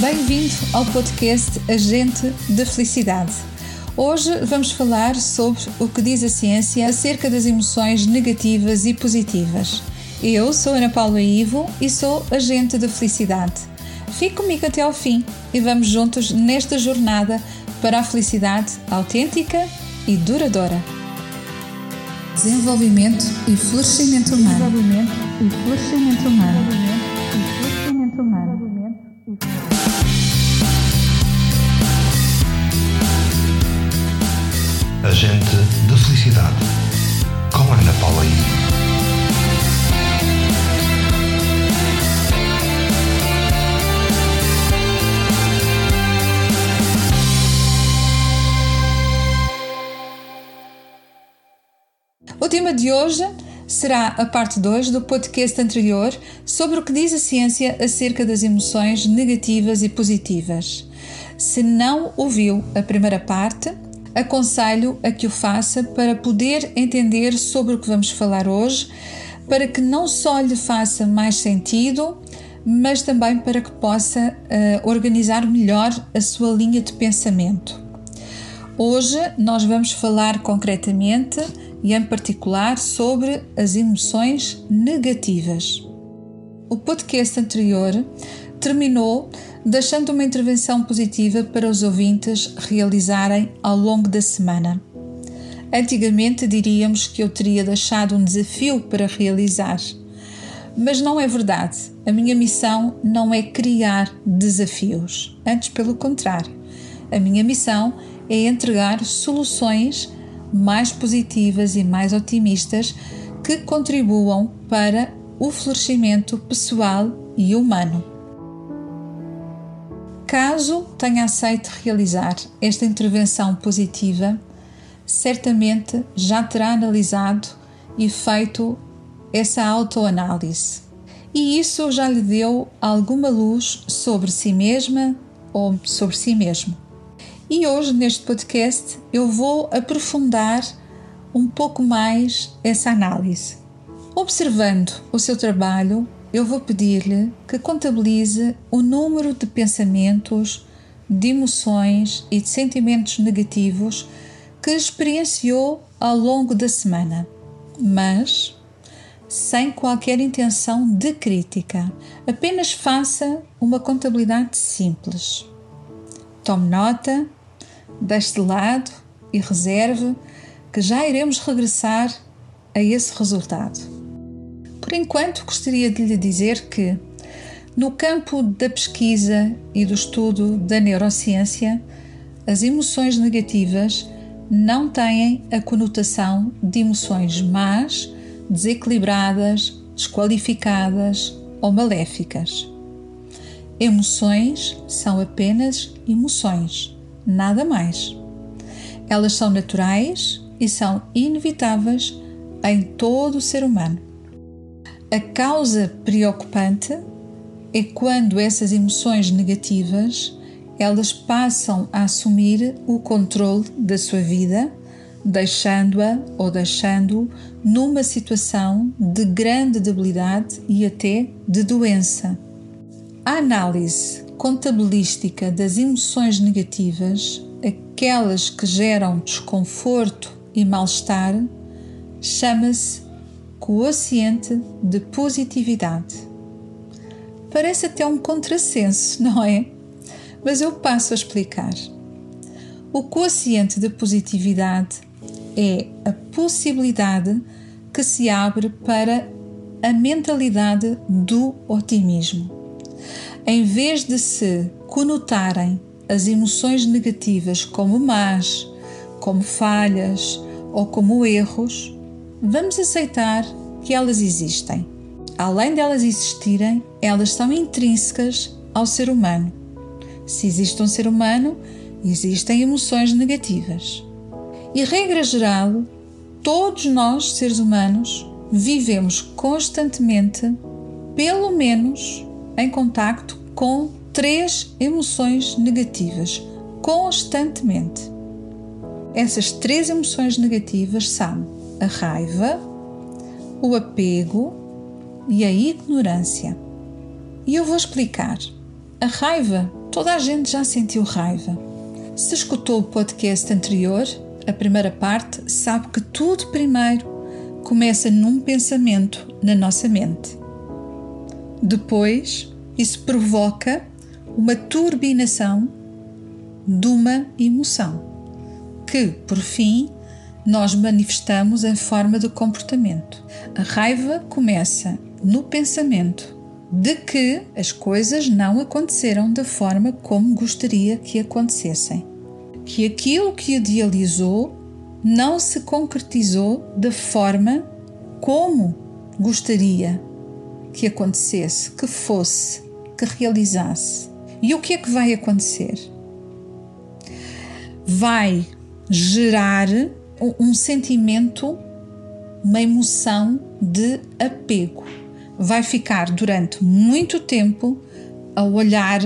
Bem-vindo ao podcast Agente da Felicidade. Hoje vamos falar sobre o que diz a ciência acerca das emoções negativas e positivas. Eu sou Ana Paula Ivo e sou agente da felicidade. Fique comigo até ao fim e vamos juntos nesta jornada para a felicidade autêntica e duradoura. Desenvolvimento e florescimento humano. Desenvolvimento e florescimento humano. Desenvolvimento e florescimento humano. Agente de Felicidade, com Ana Paula I. O tema de hoje será a parte 2 do podcast anterior sobre o que diz a ciência acerca das emoções negativas e positivas. Se não ouviu a primeira parte, aconselho a que o faça para poder entender sobre o que vamos falar hoje, para que não só lhe faça mais sentido, mas também para que possa uh, organizar melhor a sua linha de pensamento. Hoje nós vamos falar concretamente e em particular sobre as emoções negativas. O podcast anterior terminou deixando uma intervenção positiva para os ouvintes realizarem ao longo da semana. Antigamente diríamos que eu teria deixado um desafio para realizar, mas não é verdade. A minha missão não é criar desafios, antes pelo contrário. A minha missão é entregar soluções mais positivas e mais otimistas que contribuam para o florescimento pessoal e humano. Caso tenha aceito realizar esta intervenção positiva, certamente já terá analisado e feito essa autoanálise. E isso já lhe deu alguma luz sobre si mesma ou sobre si mesmo. E hoje, neste podcast, eu vou aprofundar um pouco mais essa análise. Observando o seu trabalho, eu vou pedir-lhe que contabilize o número de pensamentos, de emoções e de sentimentos negativos que experienciou ao longo da semana, mas sem qualquer intenção de crítica. Apenas faça uma contabilidade simples. Tome nota, deixe de lado e reserve que já iremos regressar a esse resultado. Por enquanto, gostaria de lhe dizer que, no campo da pesquisa e do estudo da neurociência, as emoções negativas não têm a conotação de emoções más, desequilibradas, desqualificadas ou maléficas. Emoções são apenas emoções, nada mais. Elas são naturais e são inevitáveis em todo o ser humano. A causa preocupante é quando essas emoções negativas elas passam a assumir o controle da sua vida, deixando-a ou deixando-o numa situação de grande debilidade e até de doença. A análise contabilística das emoções negativas, aquelas que geram desconforto e mal-estar, chama-se quociente de positividade. Parece até um contrassenso, não é? Mas eu passo a explicar. O quociente de positividade é a possibilidade que se abre para a mentalidade do otimismo. Em vez de se conotarem as emoções negativas como más, como falhas ou como erros, vamos aceitar que elas existem. Além de elas existirem, elas são intrínsecas ao ser humano. Se existe um ser humano, existem emoções negativas. E, regra geral, todos nós, seres humanos, vivemos constantemente, pelo menos, em contacto com três emoções negativas, constantemente. Essas três emoções negativas são a raiva, o apego e a ignorância. E eu vou explicar. A raiva Toda a gente já sentiu raiva. Se escutou o podcast anterior, a primeira parte, sabe que tudo primeiro começa num pensamento na nossa mente. Depois, isso provoca uma turbinação de uma emoção, que, por fim, nós manifestamos em forma de comportamento. A raiva começa no pensamento de que as coisas não aconteceram da forma como gostaria que acontecessem, que aquilo que idealizou não se concretizou da forma como gostaria que acontecesse, que fosse, que realizasse. E o que é que vai acontecer? Vai gerar um sentimento, uma emoção de apego. Vai ficar durante muito tempo a olhar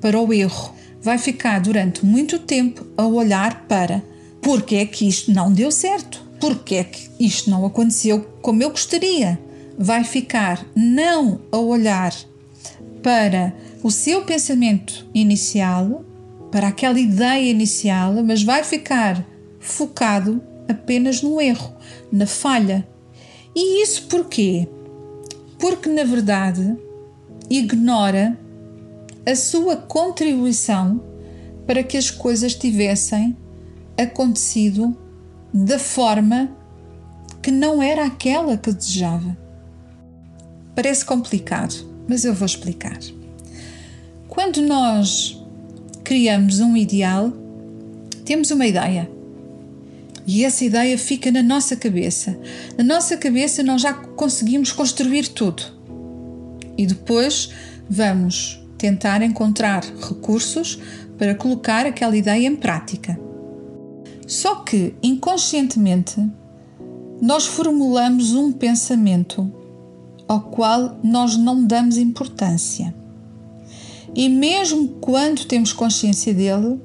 para o erro. Vai ficar durante muito tempo a olhar para porque é que isto não deu certo, porque é que isto não aconteceu como eu gostaria. Vai ficar não a olhar para o seu pensamento inicial, para aquela ideia inicial, mas vai ficar focado apenas no erro, na falha. E isso porquê? Porque na verdade ignora a sua contribuição para que as coisas tivessem acontecido da forma que não era aquela que desejava. Parece complicado, mas eu vou explicar. Quando nós criamos um ideal, temos uma ideia. E essa ideia fica na nossa cabeça. Na nossa cabeça, nós já conseguimos construir tudo. E depois vamos tentar encontrar recursos para colocar aquela ideia em prática. Só que inconscientemente nós formulamos um pensamento ao qual nós não damos importância. E mesmo quando temos consciência dele,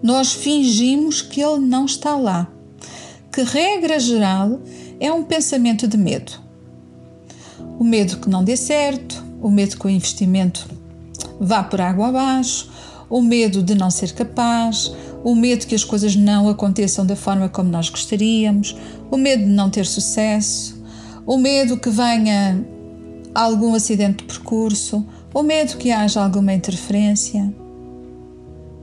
nós fingimos que ele não está lá. Que, regra geral, é um pensamento de medo. O medo que não dê certo, o medo que o investimento vá por água abaixo, o medo de não ser capaz, o medo que as coisas não aconteçam da forma como nós gostaríamos, o medo de não ter sucesso, o medo que venha algum acidente de percurso, o medo que haja alguma interferência.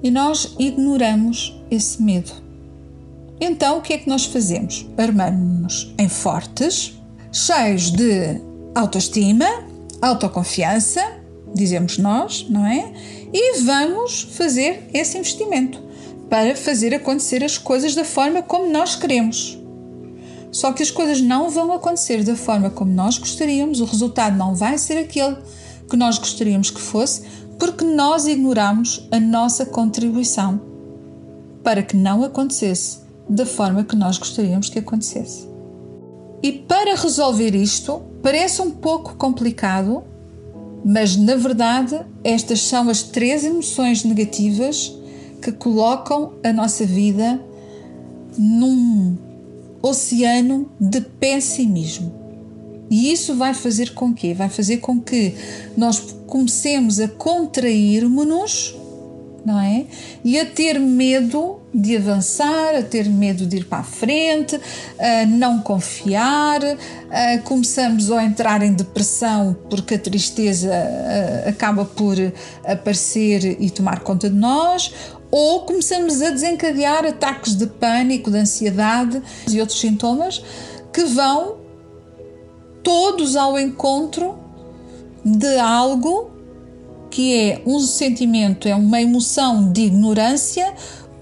E nós ignoramos esse medo. Então, o que é que nós fazemos? Armamos-nos em fortes, cheios de autoestima, autoconfiança, dizemos nós, não é? E vamos fazer esse investimento para fazer acontecer as coisas da forma como nós queremos. Só que as coisas não vão acontecer da forma como nós gostaríamos, o resultado não vai ser aquele que nós gostaríamos que fosse, porque nós ignoramos a nossa contribuição para que não acontecesse da forma que nós gostaríamos que acontecesse. E para resolver isto, parece um pouco complicado, mas na verdade estas são as três emoções negativas que colocam a nossa vida num oceano de pessimismo. E isso vai fazer com que? Vai fazer com que nós comecemos a contrairmos-nos, não é? E a ter medo de avançar, a ter medo de ir para a frente, a não confiar, começamos a entrar em depressão porque a tristeza acaba por aparecer e tomar conta de nós, ou começamos a desencadear ataques de pânico, de ansiedade e outros sintomas que vão todos ao encontro de algo que é um sentimento, é uma emoção de ignorância,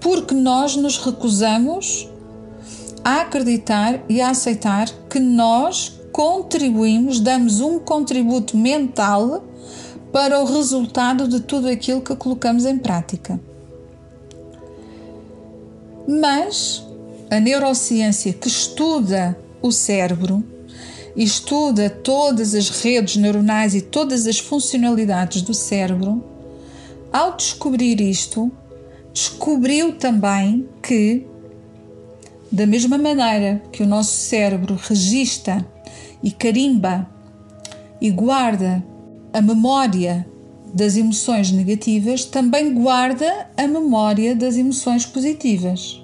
porque nós nos recusamos a acreditar e a aceitar que nós contribuímos, damos um contributo mental para o resultado de tudo aquilo que colocamos em prática. Mas a neurociência que estuda o cérebro estuda todas as redes neuronais e todas as funcionalidades do cérebro, ao descobrir isto, descobriu também que, da mesma maneira que o nosso cérebro registra e carimba e guarda a memória das emoções negativas também guarda a memória das emoções positivas.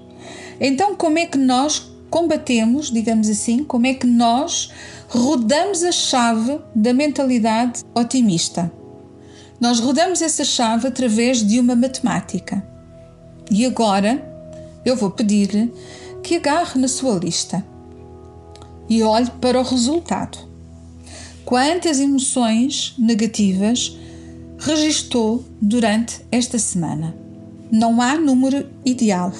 Então, como é que nós combatemos, digamos assim, como é que nós rodamos a chave da mentalidade otimista? Nós rodamos essa chave através de uma matemática. E agora eu vou pedir-lhe que agarre na sua lista e olhe para o resultado. Quantas emoções negativas registou durante esta semana? Não há número ideal.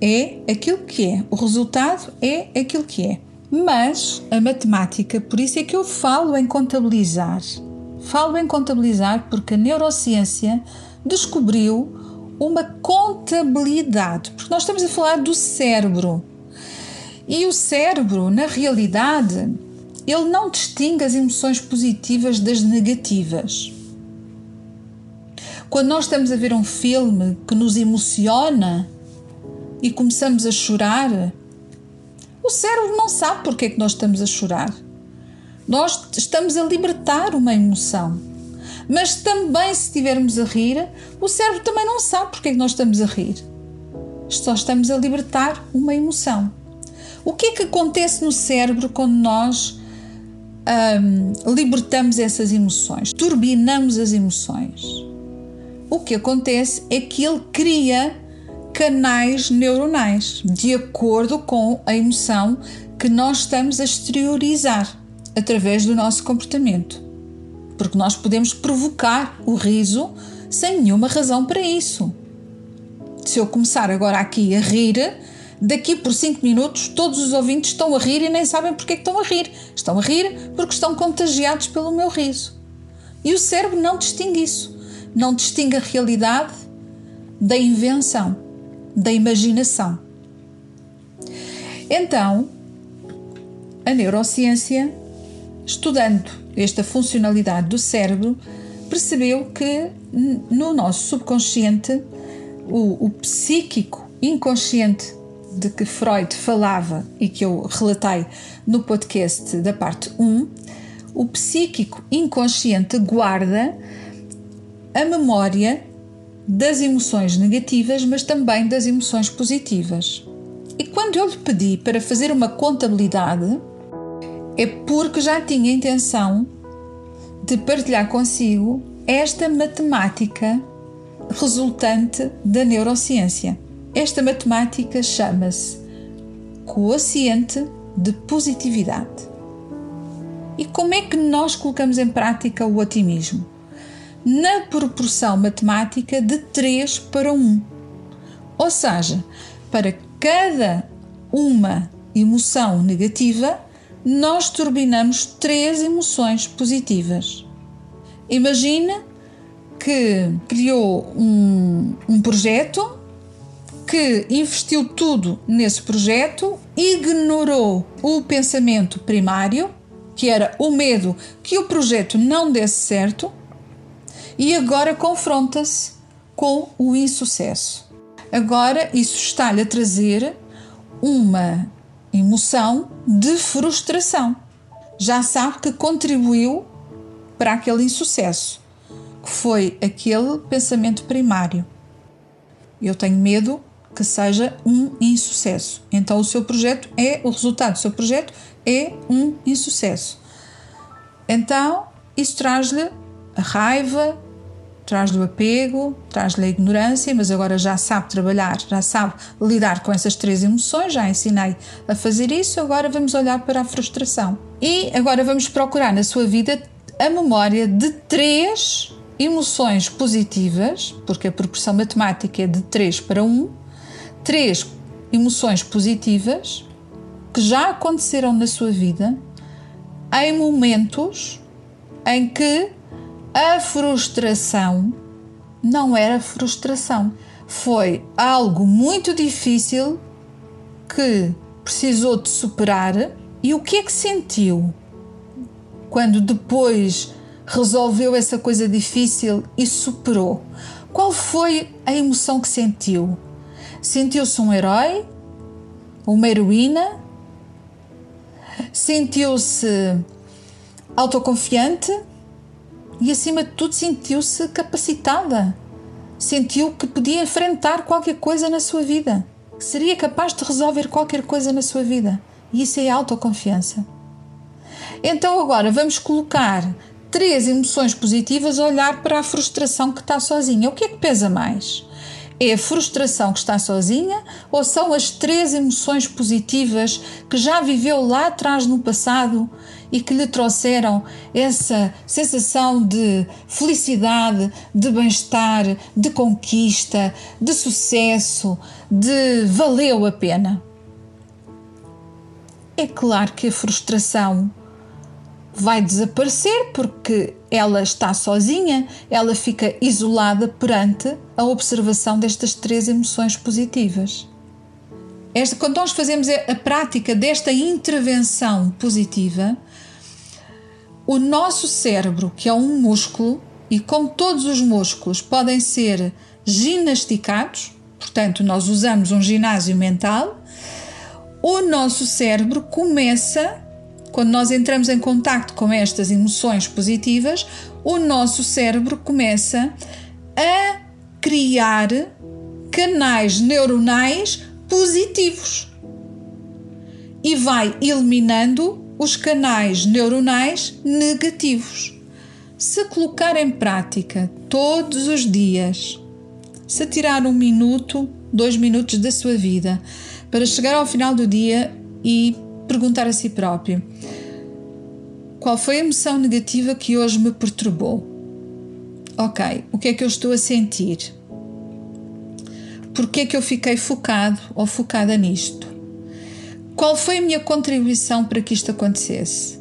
É aquilo que é. O resultado é aquilo que é. Mas a matemática, por isso é que eu falo em contabilizar. Falo em contabilizar porque a neurociência descobriu uma contabilidade, porque nós estamos a falar do cérebro. E o cérebro, na realidade, ele não distingue as emoções positivas das negativas. Quando nós estamos a ver um filme que nos emociona e começamos a chorar, o cérebro não sabe porque é que nós estamos a chorar. Nós estamos a libertar uma emoção. Mas também, se estivermos a rir, o cérebro também não sabe porque é que nós estamos a rir. Só estamos a libertar uma emoção. O que é que acontece no cérebro quando nós hum, libertamos essas emoções, turbinamos as emoções? O que acontece é que ele cria canais neuronais de acordo com a emoção que nós estamos a exteriorizar através do nosso comportamento. Porque nós podemos provocar o riso sem nenhuma razão para isso. Se eu começar agora aqui a rir, daqui por 5 minutos todos os ouvintes estão a rir e nem sabem porque é estão a rir. Estão a rir porque estão contagiados pelo meu riso. E o cérebro não distingue isso. Não distingue a realidade da invenção, da imaginação. Então, a neurociência estudando esta funcionalidade do cérebro, percebeu que no nosso subconsciente, o, o psíquico inconsciente de que Freud falava e que eu relatei no podcast da parte 1, o psíquico inconsciente guarda a memória das emoções negativas, mas também das emoções positivas. E quando eu lhe pedi para fazer uma contabilidade, é porque já tinha intenção de partilhar consigo esta matemática resultante da neurociência. Esta matemática chama-se quociente de positividade. E como é que nós colocamos em prática o otimismo? Na proporção matemática de 3 para 1. Ou seja, para cada uma emoção negativa, nós turbinamos três emoções positivas. Imagina que criou um, um projeto, que investiu tudo nesse projeto, ignorou o pensamento primário, que era o medo que o projeto não desse certo, e agora confronta-se com o insucesso. Agora isso está-lhe a trazer uma emoção de frustração. Já sabe que contribuiu para aquele insucesso, que foi aquele pensamento primário. Eu tenho medo que seja um insucesso. Então o seu projeto é o resultado do seu projeto é um insucesso. Então isso traz-lhe raiva, traz-lhe o apego, traz-lhe a ignorância, mas agora já sabe trabalhar, já sabe lidar com essas três emoções, já ensinei a fazer isso, agora vamos olhar para a frustração. E agora vamos procurar na sua vida a memória de três emoções positivas, porque a proporção matemática é de 3 para 1, três emoções positivas que já aconteceram na sua vida em momentos em que a frustração não era frustração. Foi algo muito difícil que precisou de superar. E o que é que sentiu quando depois resolveu essa coisa difícil e superou? Qual foi a emoção que sentiu? Sentiu-se um herói? Uma heroína? Sentiu-se autoconfiante? E, acima de tudo, sentiu-se capacitada. Sentiu que podia enfrentar qualquer coisa na sua vida, que seria capaz de resolver qualquer coisa na sua vida. E isso é autoconfiança. Então, agora vamos colocar três emoções positivas a olhar para a frustração que está sozinha. O que é que pesa mais? É a frustração que está sozinha ou são as três emoções positivas que já viveu lá atrás no passado e que lhe trouxeram essa sensação de felicidade, de bem-estar, de conquista, de sucesso, de valeu a pena? É claro que a frustração vai desaparecer porque ela está sozinha, ela fica isolada perante a observação destas três emoções positivas. Esta, quando nós fazemos a prática desta intervenção positiva, o nosso cérebro, que é um músculo, e como todos os músculos podem ser ginasticados, portanto, nós usamos um ginásio mental, o nosso cérebro começa quando nós entramos em contato com estas emoções positivas, o nosso cérebro começa a criar canais neuronais positivos. E vai eliminando os canais neuronais negativos. Se colocar em prática todos os dias, se tirar um minuto, dois minutos da sua vida para chegar ao final do dia e perguntar a si próprio: qual foi a emoção negativa que hoje me perturbou? Ok, o que é que eu estou a sentir? Porquê é que eu fiquei focado ou focada nisto? Qual foi a minha contribuição para que isto acontecesse?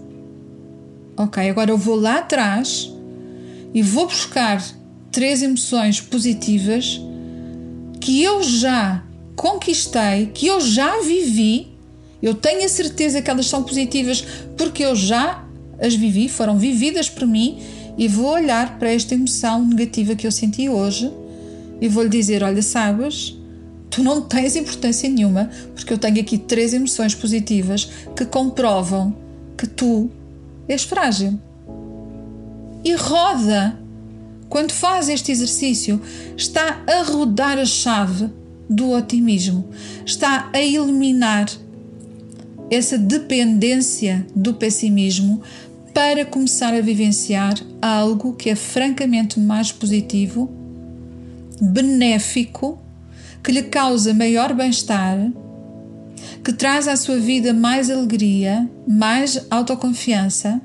Ok, agora eu vou lá atrás e vou buscar três emoções positivas que eu já conquistei, que eu já vivi eu tenho a certeza que elas são positivas porque eu já as vivi, foram vividas por mim e vou olhar para esta emoção negativa que eu senti hoje e vou-lhe dizer: Olha, sabes, tu não tens importância nenhuma porque eu tenho aqui três emoções positivas que comprovam que tu és frágil. E roda. Quando faz este exercício, está a rodar a chave do otimismo, está a eliminar essa dependência do pessimismo para começar a vivenciar algo que é francamente mais positivo, benéfico, que lhe causa maior bem-estar, que traz à sua vida mais alegria, mais autoconfiança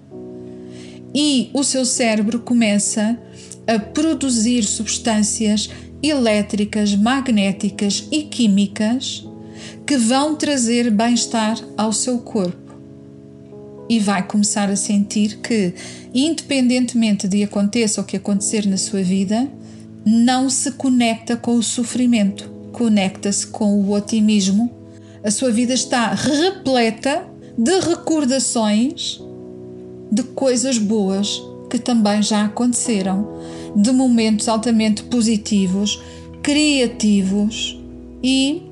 e o seu cérebro começa a produzir substâncias elétricas, magnéticas e químicas que vão trazer bem-estar ao seu corpo. E vai começar a sentir que, independentemente de aconteça o que acontecer na sua vida, não se conecta com o sofrimento, conecta-se com o otimismo. A sua vida está repleta de recordações de coisas boas que também já aconteceram, de momentos altamente positivos, criativos e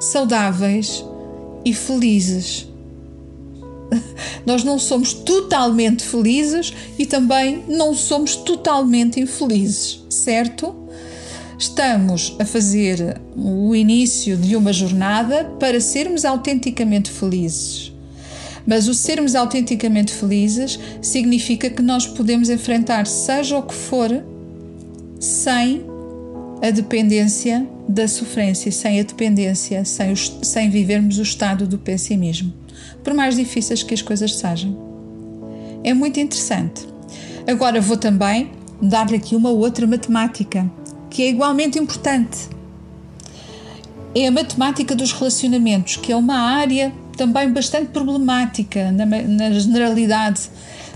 saudáveis e felizes. Nós não somos totalmente felizes e também não somos totalmente infelizes, certo? Estamos a fazer o início de uma jornada para sermos autenticamente felizes. Mas o sermos autenticamente felizes significa que nós podemos enfrentar seja o que for sem a dependência da sofrência, sem a dependência, sem, os, sem vivermos o estado do pessimismo, por mais difíceis que as coisas sejam. É muito interessante. Agora vou também dar-lhe aqui uma outra matemática que é igualmente importante. É a matemática dos relacionamentos, que é uma área também bastante problemática na, na generalidade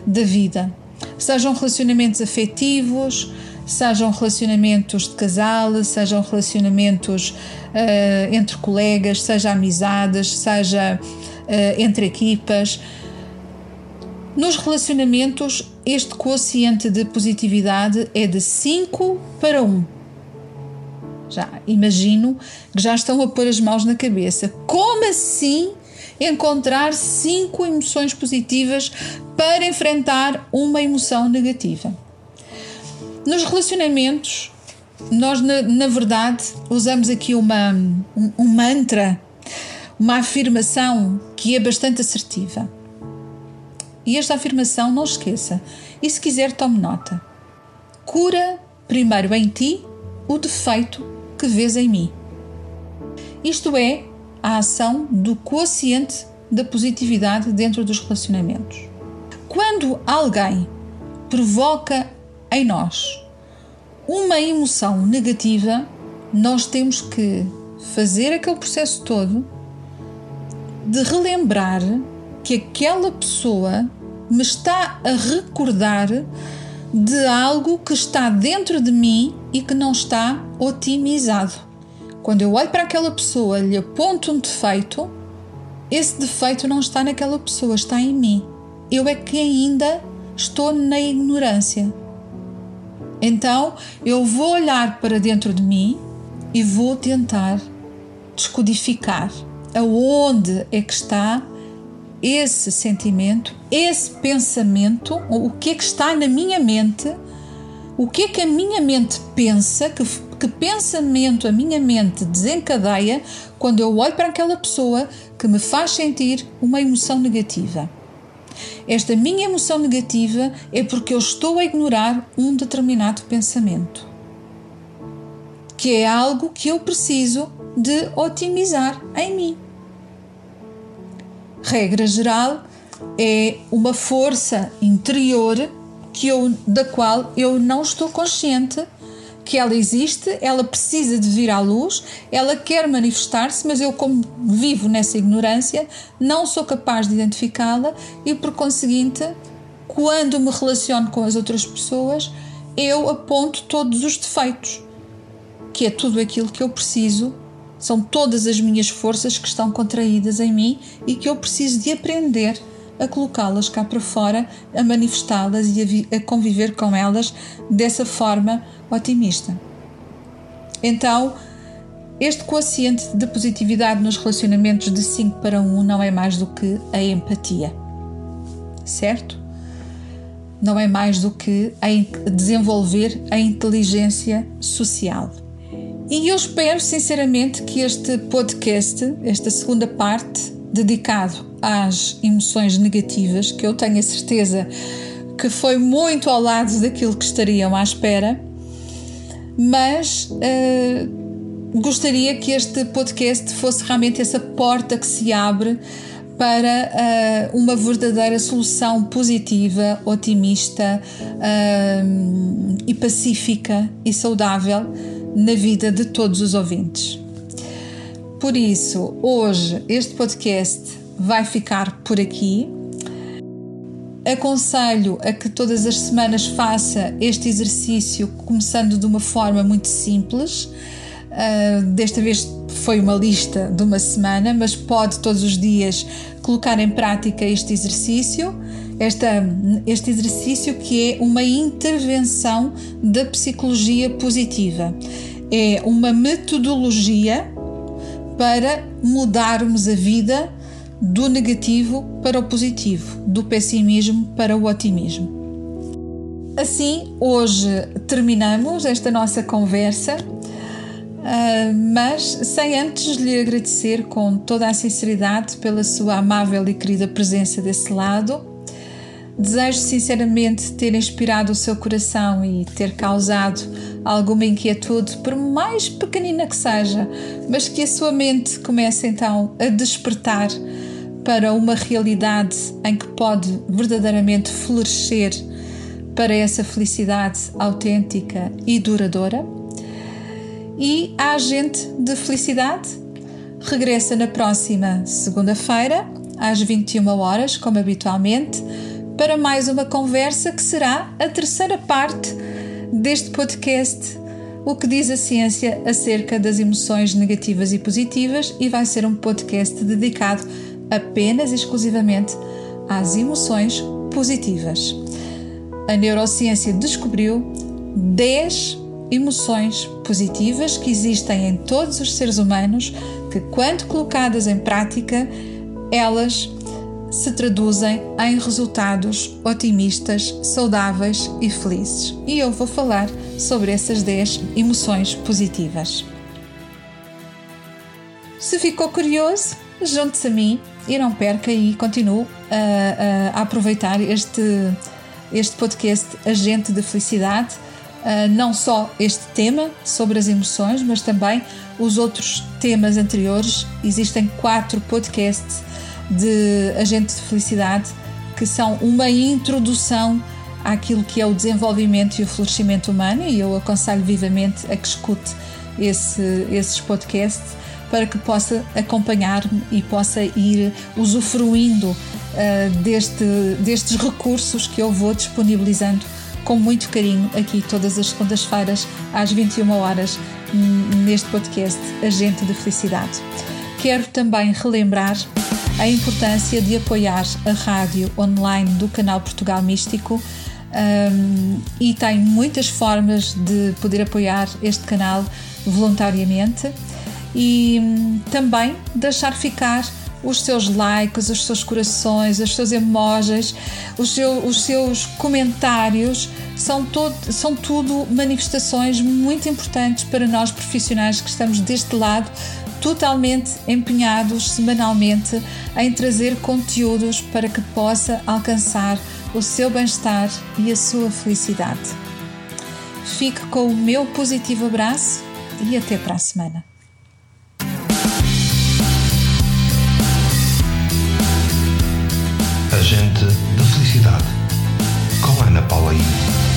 da vida. Sejam relacionamentos afetivos, sejam relacionamentos de casal, sejam relacionamentos uh, entre colegas, seja amizades, seja uh, entre equipas. Nos relacionamentos, este quociente de positividade é de 5 para 1. Já imagino que já estão a pôr as mãos na cabeça. Como assim encontrar cinco emoções positivas para enfrentar uma emoção negativa? Nos relacionamentos, nós, na, na verdade, usamos aqui uma, um, um mantra, uma afirmação que é bastante assertiva. E esta afirmação, não esqueça, e se quiser, tome nota. Cura primeiro em ti o defeito que vês em mim. Isto é a ação do quociente da positividade dentro dos relacionamentos. Quando alguém provoca em nós uma emoção negativa, nós temos que fazer aquele processo todo de relembrar que aquela pessoa me está a recordar de algo que está dentro de mim e que não está otimizado. Quando eu olho para aquela pessoa, lhe aponto um defeito, esse defeito não está naquela pessoa, está em mim. Eu é que ainda estou na ignorância. Então eu vou olhar para dentro de mim e vou tentar descodificar aonde é que está esse sentimento, esse pensamento, o que é que está na minha mente, o que é que a minha mente pensa, que, que pensamento a minha mente desencadeia quando eu olho para aquela pessoa que me faz sentir uma emoção negativa. Esta minha emoção negativa é porque eu estou a ignorar um determinado pensamento, que é algo que eu preciso de otimizar em mim regra geral, é uma força interior que eu, da qual eu não estou consciente que ela existe, ela precisa de vir à luz, ela quer manifestar-se, mas eu, como vivo nessa ignorância, não sou capaz de identificá-la e, por conseguinte, quando me relaciono com as outras pessoas, eu aponto todos os defeitos, que é tudo aquilo que eu preciso são todas as minhas forças que estão contraídas em mim e que eu preciso de aprender a colocá-las cá para fora, a manifestá-las e a, a, conviver com elas dessa forma otimista. Então, este quociente de positividade nos relacionamentos de 5 para 1 não é mais do que a empatia, certo? Não é mais do que a desenvolver a inteligência social. E eu espero sinceramente que este podcast, esta segunda parte, dedicado às emoções negativas, que eu tenho a certeza que foi muito ao lado daquilo que estariam à espera, mas uh, gostaria que este podcast fosse realmente essa porta que se abre para uh, uma verdadeira solução positiva, otimista uh, e pacífica e saudável na vida de todos os ouvintes. Por isso, hoje este podcast vai ficar por aqui. Aconselho a que todas as semanas faça este exercício, começando de uma forma muito simples. Uh, desta vez foi uma lista de uma semana, mas pode todos os dias colocar em prática este exercício. Esta, este exercício que é uma intervenção da psicologia positiva é uma metodologia para mudarmos a vida do negativo para o positivo, do pessimismo para o otimismo. Assim, hoje terminamos esta nossa conversa, ah, mas sem antes lhe agradecer com toda a sinceridade pela sua amável e querida presença desse lado Desejo sinceramente ter inspirado o seu coração e ter causado alguma inquietude, por mais pequenina que seja, mas que a sua mente comece então a despertar para uma realidade em que pode verdadeiramente florescer para essa felicidade autêntica e duradoura. E a agente de felicidade regressa na próxima segunda-feira, às 21 horas, como habitualmente para mais uma conversa que será a terceira parte deste podcast O que diz a ciência acerca das emoções negativas e positivas e vai ser um podcast dedicado apenas e exclusivamente às emoções positivas. A neurociência descobriu 10 emoções positivas que existem em todos os seres humanos que, quando colocadas em prática, elas se traduzem em resultados otimistas, saudáveis e felizes. E eu vou falar sobre essas 10 emoções positivas. Se ficou curioso, junte-se a mim e não perca e continue a, a, aproveitar este, este podcast Agente de Felicidade. Uh, não só este tema sobre as emoções, mas também os outros temas anteriores. Existem quatro podcasts de Agente de Felicidade que são uma introdução àquilo que é o desenvolvimento e o florescimento humano e eu aconselho vivamente a que escute esse, esses podcasts para que possa acompanhar-me e possa ir usufruindo uh, deste, destes recursos que eu vou disponibilizando com muito carinho aqui todas as segundas-feiras às 21 horas neste podcast Agente de Felicidade. Quero também relembrar a importância de apoiar a rádio online do canal Portugal Místico um, e tem muitas formas de poder apoiar este canal voluntariamente e hum, também deixar ficar os seus likes, os seus corações, os seus emojis, os, seu, os seus comentários. São, todo, são tudo manifestações muito importantes para nós profissionais que estamos deste lado totalmente empenhados semanalmente em trazer conteúdos para que possa alcançar o seu bem-estar e a sua felicidade. Fique com o meu positivo abraço e até para a semana. Agente da Felicidade, com Ana Paula.